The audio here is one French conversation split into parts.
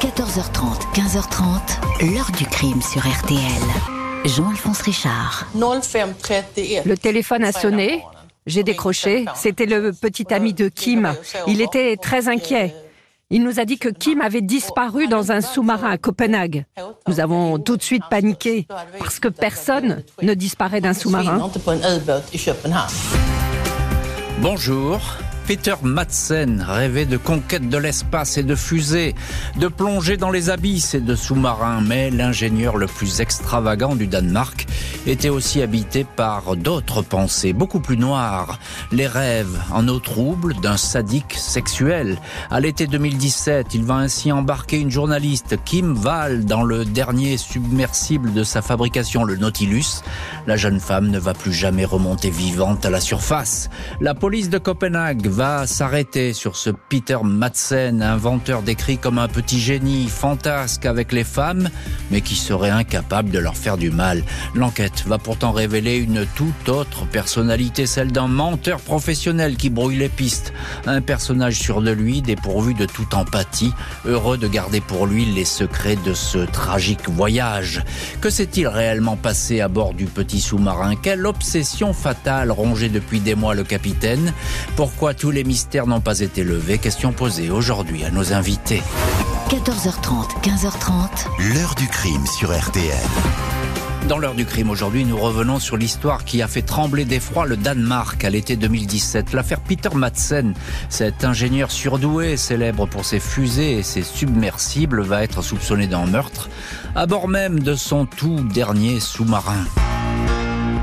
14h30, 15h30, l'heure du crime sur RTL. Jean-Alphonse Richard. Le téléphone a sonné. J'ai décroché. C'était le petit ami de Kim. Il était très inquiet. Il nous a dit que Kim avait disparu dans un sous-marin à Copenhague. Nous avons tout de suite paniqué parce que personne ne disparaît d'un sous-marin. Bonjour. Peter Madsen rêvait de conquête de l'espace et de fusées, de plonger dans les abysses et de sous-marins, mais l'ingénieur le plus extravagant du Danemark était aussi habité par d'autres pensées, beaucoup plus noires, les rêves en eau trouble d'un sadique sexuel. À l'été 2017, il va ainsi embarquer une journaliste, Kim Wall, dans le dernier submersible de sa fabrication, le Nautilus. La jeune femme ne va plus jamais remonter vivante à la surface. La police de Copenhague va s'arrêter sur ce Peter Madsen, inventeur décrit comme un petit génie fantasque avec les femmes, mais qui serait incapable de leur faire du mal. L'enquête va pourtant révéler une toute autre personnalité, celle d'un menteur professionnel qui brouille les pistes. Un personnage sûr de lui, dépourvu de toute empathie, heureux de garder pour lui les secrets de ce tragique voyage. Que s'est-il réellement passé à bord du petit sous-marin? Quelle obsession fatale rongeait depuis des mois le capitaine? Pourquoi tous les mystères n'ont pas été levés Question posée aujourd'hui à nos invités. 14h30, 15h30. L'heure du crime sur RTL. Dans l'heure du crime aujourd'hui, nous revenons sur l'histoire qui a fait trembler d'effroi le Danemark à l'été 2017. L'affaire Peter Madsen, cet ingénieur surdoué, célèbre pour ses fusées et ses submersibles, va être soupçonné d'un meurtre à bord même de son tout dernier sous-marin.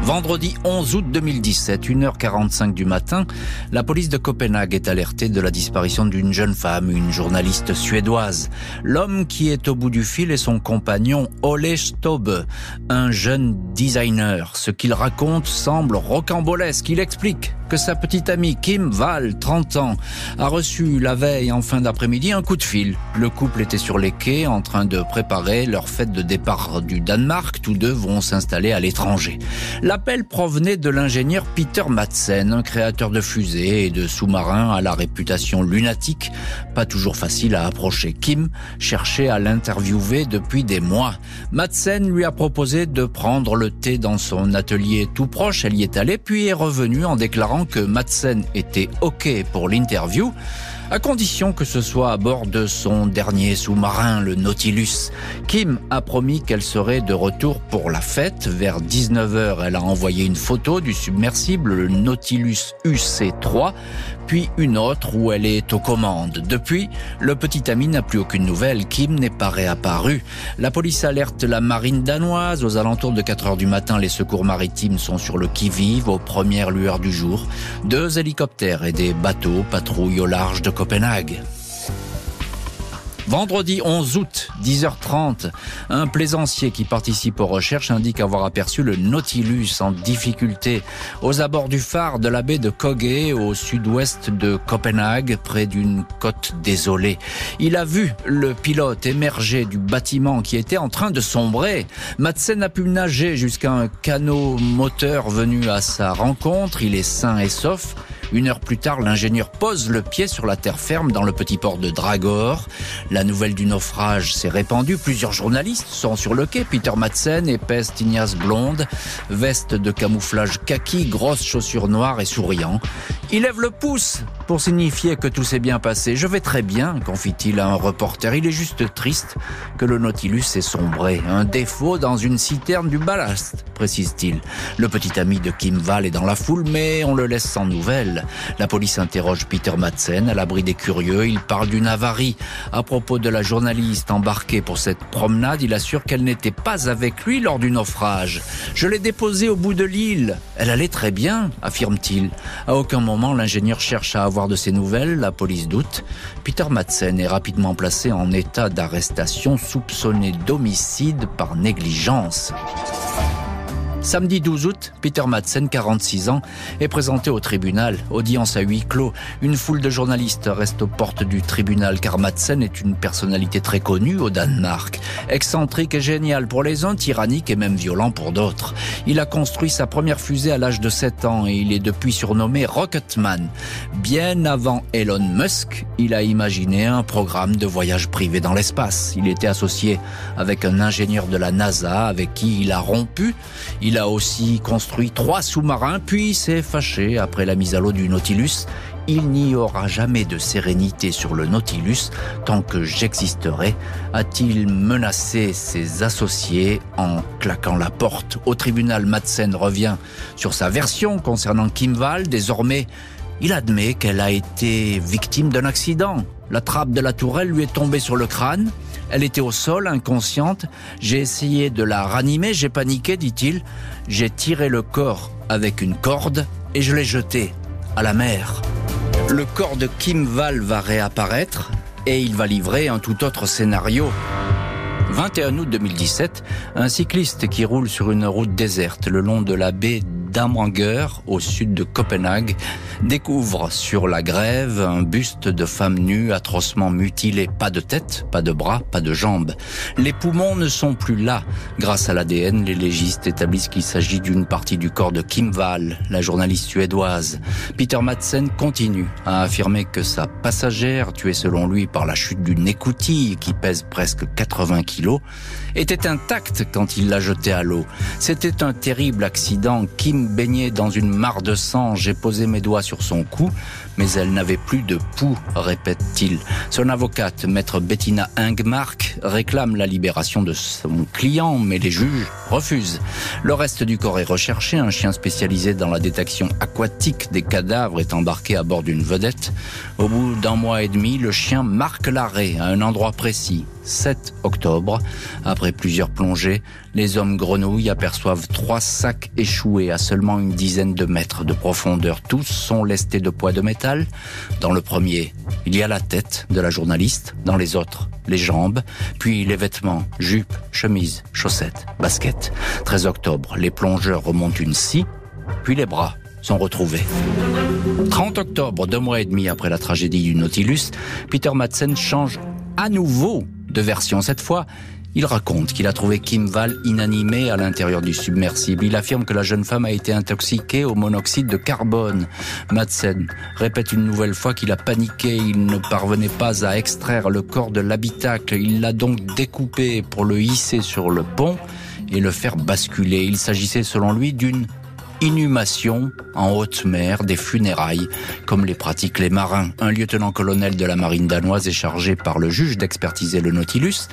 Vendredi 11 août 2017, 1h45 du matin, la police de Copenhague est alertée de la disparition d'une jeune femme, une journaliste suédoise. L'homme qui est au bout du fil est son compagnon Ole Stobe, un jeune designer. Ce qu'il raconte semble rocambolesque. Il explique que sa petite amie Kim Val, 30 ans, a reçu la veille en fin d'après-midi un coup de fil. Le couple était sur les quais en train de préparer leur fête de départ du Danemark. Tous deux vont s'installer à l'étranger. L'appel provenait de l'ingénieur Peter Madsen, un créateur de fusées et de sous-marins à la réputation lunatique, pas toujours facile à approcher. Kim cherchait à l'interviewer depuis des mois. Madsen lui a proposé de prendre le thé dans son atelier tout proche. Elle y est allée, puis est revenue en déclarant que Madsen était OK pour l'interview à condition que ce soit à bord de son dernier sous-marin, le Nautilus. Kim a promis qu'elle serait de retour pour la fête. Vers 19h, elle a envoyé une photo du submersible, le Nautilus UC3, puis une autre où elle est aux commandes. Depuis, le petit ami n'a plus aucune nouvelle. Kim n'est pas réapparu. La police alerte la marine danoise. Aux alentours de 4 heures du matin, les secours maritimes sont sur le qui-vive aux premières lueurs du jour. Deux hélicoptères et des bateaux patrouillent au large de Copenhague. Vendredi 11 août, 10h30, un plaisancier qui participe aux recherches indique avoir aperçu le Nautilus en difficulté aux abords du phare de la baie de Kogge au sud-ouest de Copenhague, près d'une côte désolée. Il a vu le pilote émerger du bâtiment qui était en train de sombrer. Madsen a pu nager jusqu'à un canot moteur venu à sa rencontre. Il est sain et sauf. Une heure plus tard, l'ingénieur pose le pied sur la terre ferme dans le petit port de Dragor. La nouvelle du naufrage s'est répandue. Plusieurs journalistes sont sur le quai. Peter Madsen, épaisse tignasse blonde, veste de camouflage kaki, grosses chaussures noires et souriant. Il lève le pouce pour signifier que tout s'est bien passé. Je vais très bien, confie-t-il à un reporter. Il est juste triste que le Nautilus ait sombré. Un défaut dans une citerne du ballast, précise-t-il. Le petit ami de Kim Val est dans la foule, mais on le laisse sans nouvelles. La police interroge Peter Madsen à l'abri des curieux. Il parle d'une avarie. À propos de la journaliste embarquée pour cette promenade, il assure qu'elle n'était pas avec lui lors du naufrage. Je l'ai déposée au bout de l'île. Elle allait très bien, affirme-t-il. À aucun moment, l'ingénieur cherche à avoir de ses nouvelles. La police doute. Peter Madsen est rapidement placé en état d'arrestation soupçonné d'homicide par négligence. Samedi 12 août, Peter Madsen, 46 ans, est présenté au tribunal. Audience à huis clos. Une foule de journalistes reste aux portes du tribunal car Madsen est une personnalité très connue au Danemark. Excentrique et génial pour les uns, tyrannique et même violent pour d'autres. Il a construit sa première fusée à l'âge de 7 ans et il est depuis surnommé Rocketman. Bien avant Elon Musk, il a imaginé un programme de voyage privé dans l'espace. Il était associé avec un ingénieur de la NASA avec qui il a rompu. A aussi construit trois sous-marins, puis s'est fâché après la mise à l'eau du Nautilus. Il n'y aura jamais de sérénité sur le Nautilus tant que j'existerai, a-t-il menacé ses associés en claquant la porte. Au tribunal, Madsen revient sur sa version concernant Kim Wall. Désormais, il admet qu'elle a été victime d'un accident. La trappe de la tourelle lui est tombée sur le crâne. Elle était au sol, inconsciente. J'ai essayé de la ranimer, j'ai paniqué, dit-il. J'ai tiré le corps avec une corde et je l'ai jeté à la mer. Le corps de Kim Val va réapparaître et il va livrer un tout autre scénario. 21 août 2017, un cycliste qui roule sur une route déserte le long de la baie d'Amanger, au sud de Copenhague, découvre sur la grève un buste de femme nue atrocement mutilée. Pas de tête, pas de bras, pas de jambes. Les poumons ne sont plus là. Grâce à l'ADN, les légistes établissent qu'il s'agit d'une partie du corps de Kim Wall, la journaliste suédoise. Peter Madsen continue à affirmer que sa passagère, tuée selon lui par la chute d'une écoutille qui pèse presque 80 kilos, était intacte quand il l'a jetée à l'eau. C'était un terrible accident. Kim baignait dans une mare de sang. J'ai posé mes doigts sur son cou, mais elle n'avait plus de pouls, répète-t-il. Son avocate, maître Bettina Ingmark, réclame la libération de son client, mais les juges refusent. Le reste du corps est recherché. Un chien spécialisé dans la détection aquatique des cadavres est embarqué à bord d'une vedette. Au bout d'un mois et demi, le chien marque l'arrêt à un endroit précis. 7 octobre. Après plusieurs plongées, les hommes grenouilles aperçoivent trois sacs échoués à seulement une dizaine de mètres de profondeur. Tous sont lestés de poids de métal. Dans le premier, il y a la tête de la journaliste. Dans les autres, les jambes, puis les vêtements, jupes, chemises, chaussettes, baskets. 13 octobre, les plongeurs remontent une scie, puis les bras sont retrouvés. 30 octobre, deux mois et demi après la tragédie du Nautilus, Peter Madsen change à nouveau de version. Cette fois, il raconte qu'il a trouvé Kim Val inanimée à l'intérieur du submersible. Il affirme que la jeune femme a été intoxiquée au monoxyde de carbone. Madsen répète une nouvelle fois qu'il a paniqué. Il ne parvenait pas à extraire le corps de l'habitacle. Il l'a donc découpé pour le hisser sur le pont et le faire basculer. Il s'agissait selon lui d'une inhumation en haute mer, des funérailles, comme les pratiquent les marins. Un lieutenant-colonel de la marine danoise est chargé par le juge d'expertiser le Nautilus.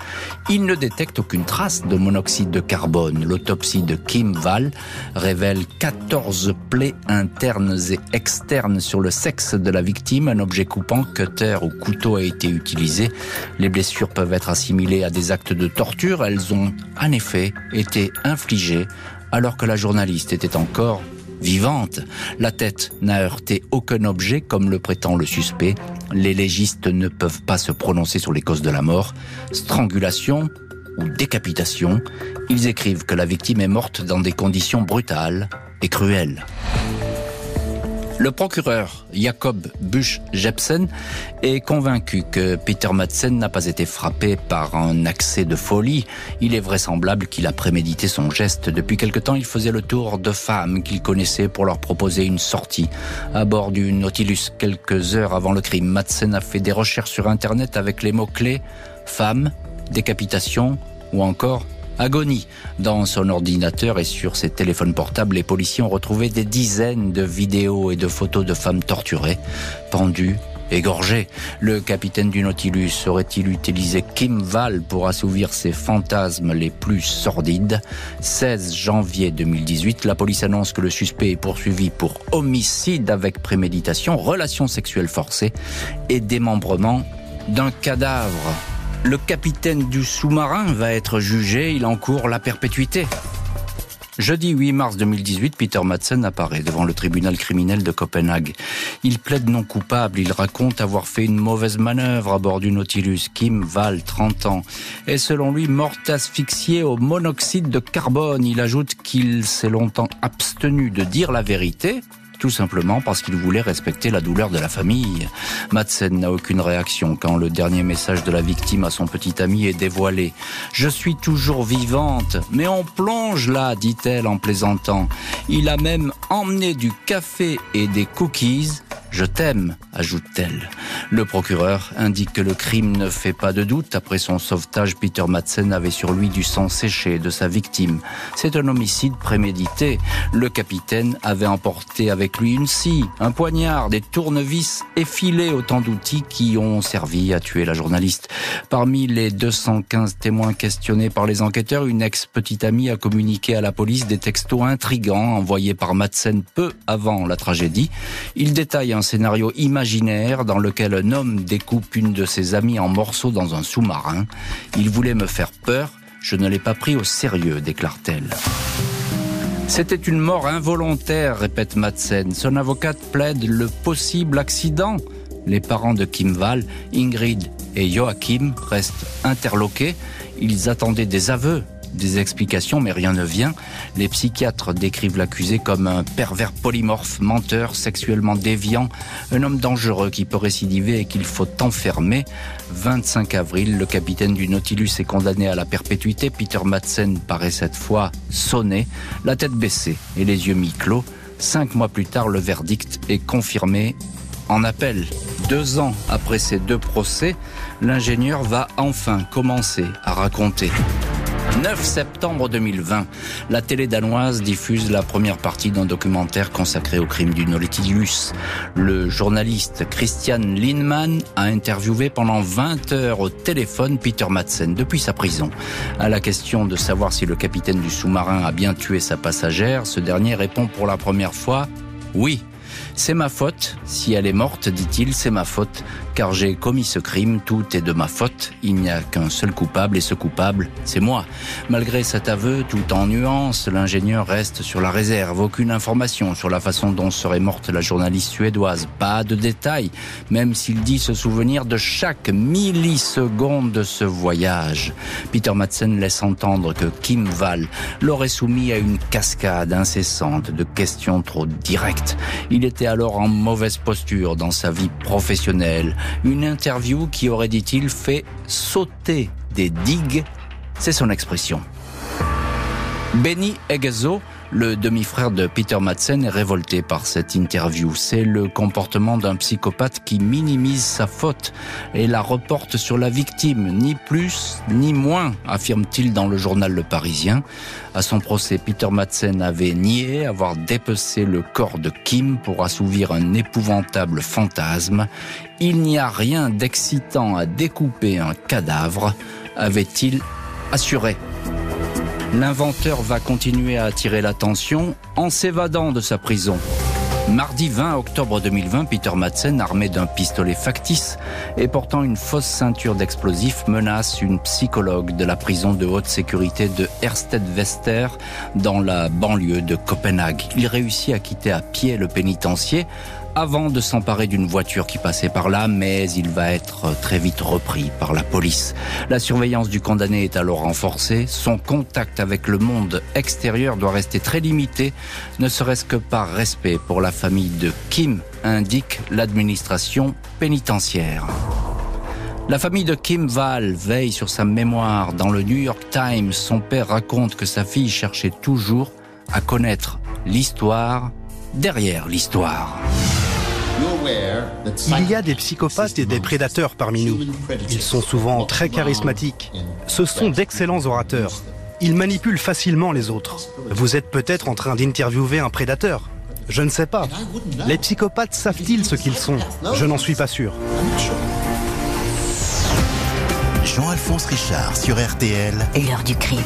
Il ne détecte aucune trace de monoxyde de carbone. L'autopsie de Kim Wall révèle 14 plaies internes et externes sur le sexe de la victime. Un objet coupant, cutter ou couteau a été utilisé. Les blessures peuvent être assimilées à des actes de torture. Elles ont en effet été infligées alors que la journaliste était encore vivante. La tête n'a heurté aucun objet comme le prétend le suspect. Les légistes ne peuvent pas se prononcer sur les causes de la mort. Strangulation ou décapitation. Ils écrivent que la victime est morte dans des conditions brutales et cruelles. Le procureur Jacob Busch Jepsen est convaincu que Peter Madsen n'a pas été frappé par un accès de folie. Il est vraisemblable qu'il a prémédité son geste. Depuis quelque temps, il faisait le tour de femmes qu'il connaissait pour leur proposer une sortie. À bord du Nautilus, quelques heures avant le crime, Madsen a fait des recherches sur Internet avec les mots-clés femme, décapitation ou encore Agonie. Dans son ordinateur et sur ses téléphones portables, les policiers ont retrouvé des dizaines de vidéos et de photos de femmes torturées, pendues, égorgées. Le capitaine du Nautilus aurait-il utilisé Kim Val pour assouvir ses fantasmes les plus sordides? 16 janvier 2018, la police annonce que le suspect est poursuivi pour homicide avec préméditation, relation sexuelle forcée et démembrement d'un cadavre. Le capitaine du sous-marin va être jugé, il encourt la perpétuité. Jeudi 8 mars 2018, Peter Madsen apparaît devant le tribunal criminel de Copenhague. Il plaide non coupable, il raconte avoir fait une mauvaise manœuvre à bord du Nautilus. Kim Val, 30 ans, est selon lui mort asphyxié au monoxyde de carbone. Il ajoute qu'il s'est longtemps abstenu de dire la vérité tout simplement parce qu'il voulait respecter la douleur de la famille. Madsen n'a aucune réaction quand le dernier message de la victime à son petit ami est dévoilé. Je suis toujours vivante, mais on plonge là, dit-elle en plaisantant. Il a même emmené du café et des cookies je t'aime, ajoute-t-elle. Le procureur indique que le crime ne fait pas de doute. Après son sauvetage, Peter Madsen avait sur lui du sang séché de sa victime. C'est un homicide prémédité. Le capitaine avait emporté avec lui une scie, un poignard, des tournevis effilés, autant d'outils qui ont servi à tuer la journaliste. Parmi les 215 témoins questionnés par les enquêteurs, une ex-petite amie a communiqué à la police des textos intrigants envoyés par Madsen peu avant la tragédie. Il détaille scénario imaginaire dans lequel un homme découpe une de ses amies en morceaux dans un sous-marin. Il voulait me faire peur, je ne l'ai pas pris au sérieux, déclare-t-elle. C'était une mort involontaire, répète Madsen. Son avocate plaide le possible accident. Les parents de Kim Val, Ingrid et Joachim, restent interloqués. Ils attendaient des aveux des explications, mais rien ne vient. Les psychiatres décrivent l'accusé comme un pervers polymorphe, menteur, sexuellement déviant, un homme dangereux qui peut récidiver et qu'il faut enfermer. 25 avril, le capitaine du Nautilus est condamné à la perpétuité. Peter Madsen paraît cette fois sonné, la tête baissée et les yeux mi-clos. Cinq mois plus tard, le verdict est confirmé en appel. Deux ans après ces deux procès, l'ingénieur va enfin commencer à raconter. 9 septembre 2020, la télé danoise diffuse la première partie d'un documentaire consacré au crime du Nautilus. Le journaliste Christian Lindman a interviewé pendant 20 heures au téléphone Peter Madsen depuis sa prison. À la question de savoir si le capitaine du sous-marin a bien tué sa passagère, ce dernier répond pour la première fois oui. C'est ma faute. Si elle est morte, dit-il, c'est ma faute car j'ai commis ce crime, tout est de ma faute, il n'y a qu'un seul coupable et ce coupable, c'est moi. Malgré cet aveu, tout en nuance, l'ingénieur reste sur la réserve, aucune information sur la façon dont serait morte la journaliste suédoise, pas de détails, même s'il dit se souvenir de chaque milliseconde de ce voyage. Peter Madsen laisse entendre que Kim Val l'aurait soumis à une cascade incessante de questions trop directes. Était alors en mauvaise posture dans sa vie professionnelle. Une interview qui aurait, dit-il, fait sauter des digues. C'est son expression. Benny Egezo, le demi-frère de Peter Madsen, est révolté par cette interview. C'est le comportement d'un psychopathe qui minimise sa faute et la reporte sur la victime, ni plus ni moins, affirme-t-il dans le journal Le Parisien. À son procès, Peter Madsen avait nié avoir dépecé le corps de Kim pour assouvir un épouvantable fantasme. Il n'y a rien d'excitant à découper un cadavre, avait-il assuré. L'inventeur va continuer à attirer l'attention en s'évadant de sa prison. Mardi 20 octobre 2020, Peter Madsen, armé d'un pistolet factice et portant une fausse ceinture d'explosifs, menace une psychologue de la prison de haute sécurité de Hersted Wester dans la banlieue de Copenhague. Il réussit à quitter à pied le pénitencier avant de s'emparer d'une voiture qui passait par là, mais il va être très vite repris par la police. La surveillance du condamné est alors renforcée, son contact avec le monde extérieur doit rester très limité, ne serait-ce que par respect pour la famille de Kim, indique l'administration pénitentiaire. La famille de Kim Val veille sur sa mémoire. Dans le New York Times, son père raconte que sa fille cherchait toujours à connaître l'histoire derrière l'histoire. Il y a des psychopathes et des prédateurs parmi nous. Ils sont souvent très charismatiques. Ce sont d'excellents orateurs. Ils manipulent facilement les autres. Vous êtes peut-être en train d'interviewer un prédateur. Je ne sais pas. Les psychopathes savent-ils ce qu'ils sont? Je n'en suis pas sûr. Jean-Alphonse Richard sur RTL. L'heure du crime.